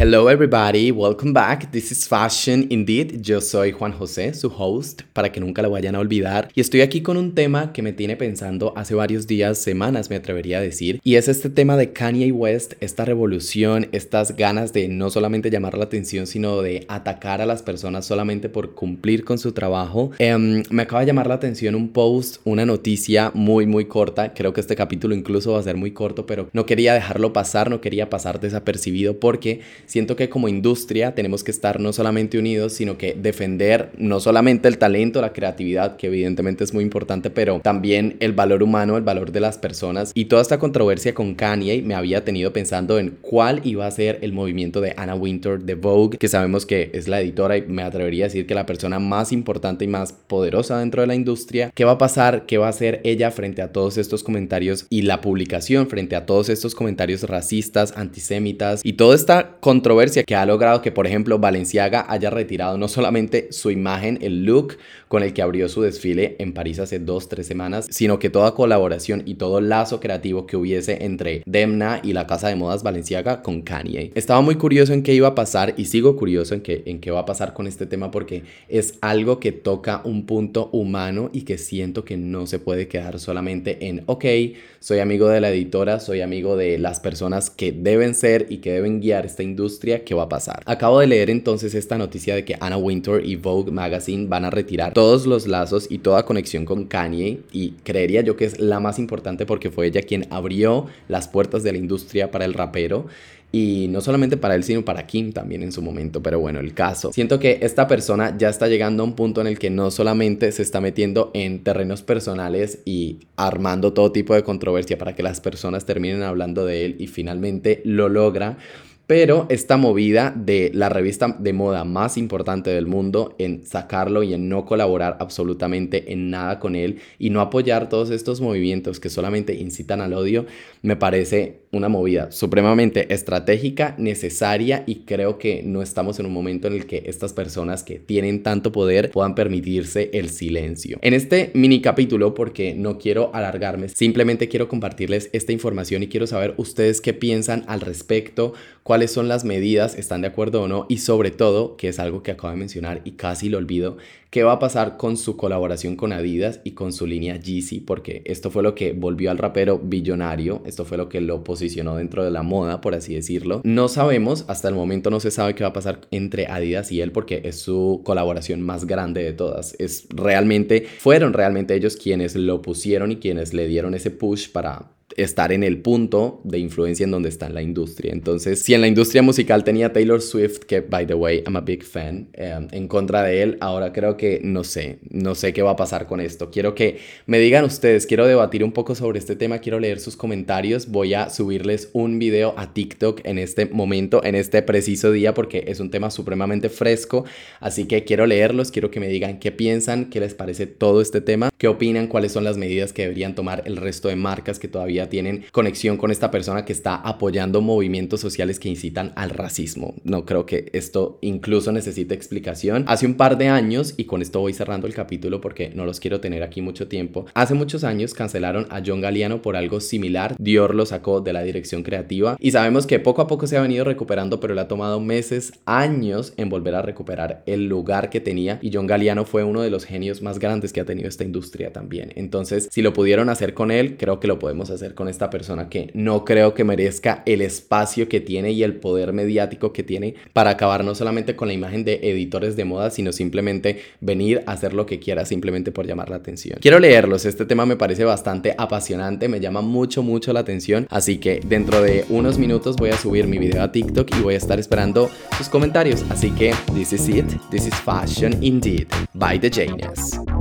Hello everybody, welcome back. This is Fashion Indeed. Yo soy Juan José, su host, para que nunca lo vayan a olvidar. Y estoy aquí con un tema que me tiene pensando hace varios días, semanas me atrevería a decir. Y es este tema de Kanye West, esta revolución, estas ganas de no solamente llamar la atención, sino de atacar a las personas solamente por cumplir con su trabajo. Em, me acaba de llamar la atención un post, una noticia muy muy corta. Creo que este capítulo incluso va a ser muy corto, pero no quería dejarlo pasar, no quería pasar desapercibido porque siento que como industria tenemos que estar no solamente unidos, sino que defender no solamente el talento, la creatividad, que evidentemente es muy importante, pero también el valor humano, el valor de las personas. Y toda esta controversia con Kanye me había tenido pensando en cuál iba a ser el movimiento de Anna Winter de Vogue, que sabemos que es la editora y me atrevería a decir que la persona más importante y más poderosa dentro de la industria. ¿Qué va a pasar? ¿Qué va a hacer ella frente a todos estos comentarios y la publicación frente a todos estos comentarios racistas, antisemitas y toda esta controversia que ha logrado que, por ejemplo, Valenciaga haya retirado no solamente su imagen, el look con el que abrió su desfile en París hace dos, tres semanas, sino que toda colaboración y todo lazo creativo que hubiese entre Demna y la casa de modas Valenciaga con Kanye. Estaba muy curioso en qué iba a pasar y sigo curioso en qué, en qué va a pasar con este tema porque es algo que toca un punto humano y que siento que no se puede quedar solamente en, ok, soy amigo de la editora, soy amigo de las personas que deben ser y que deben guiar esta industria qué va a pasar. Acabo de leer entonces esta noticia de que Anna Wintour y Vogue Magazine van a retirar todos los lazos y toda conexión con Kanye y creería yo que es la más importante porque fue ella quien abrió las puertas de la industria para el rapero y no solamente para él, sino para Kim también en su momento. Pero bueno, el caso. Siento que esta persona ya está llegando a un punto en el que no solamente se está metiendo en terrenos personales y armando todo tipo de controversia para que las personas terminen hablando de él y finalmente lo logra pero esta movida de la revista de moda más importante del mundo en sacarlo y en no colaborar absolutamente en nada con él y no apoyar todos estos movimientos que solamente incitan al odio, me parece una movida supremamente estratégica, necesaria y creo que no estamos en un momento en el que estas personas que tienen tanto poder puedan permitirse el silencio. En este mini capítulo, porque no quiero alargarme, simplemente quiero compartirles esta información y quiero saber ustedes qué piensan al respecto, cuáles son las medidas, están de acuerdo o no y sobre todo, que es algo que acabo de mencionar y casi lo olvido, qué va a pasar con su colaboración con Adidas y con su línea Yeezy, porque esto fue lo que volvió al rapero billonario, esto fue lo que lo posicionó dentro de la moda, por así decirlo. No sabemos, hasta el momento no se sabe qué va a pasar entre Adidas y él porque es su colaboración más grande de todas. Es realmente, fueron realmente ellos quienes lo pusieron y quienes le dieron ese push para estar en el punto de influencia en donde está la industria. Entonces, si en la industria musical tenía Taylor Swift, que by the way, I'm a big fan, eh, en contra de él, ahora creo que no sé, no sé qué va a pasar con esto. Quiero que me digan ustedes, quiero debatir un poco sobre este tema, quiero leer sus comentarios, voy a subirles un video a TikTok en este momento, en este preciso día, porque es un tema supremamente fresco, así que quiero leerlos, quiero que me digan qué piensan, qué les parece todo este tema, qué opinan, cuáles son las medidas que deberían tomar el resto de marcas que todavía tienen conexión con esta persona que está apoyando movimientos sociales que incitan al racismo. No creo que esto incluso necesite explicación. Hace un par de años, y con esto voy cerrando el capítulo porque no los quiero tener aquí mucho tiempo, hace muchos años cancelaron a John Galliano por algo similar. Dior lo sacó de la dirección creativa y sabemos que poco a poco se ha venido recuperando, pero le ha tomado meses, años en volver a recuperar el lugar que tenía y John Galliano fue uno de los genios más grandes que ha tenido esta industria también. Entonces, si lo pudieron hacer con él, creo que lo podemos hacer con esta persona que no creo que merezca el espacio que tiene y el poder mediático que tiene para acabar no solamente con la imagen de editores de moda, sino simplemente venir a hacer lo que quiera simplemente por llamar la atención. Quiero leerlos, este tema me parece bastante apasionante, me llama mucho, mucho la atención, así que dentro de unos minutos voy a subir mi video a TikTok y voy a estar esperando sus comentarios. Así que, this is it, this is fashion indeed, by the Janus.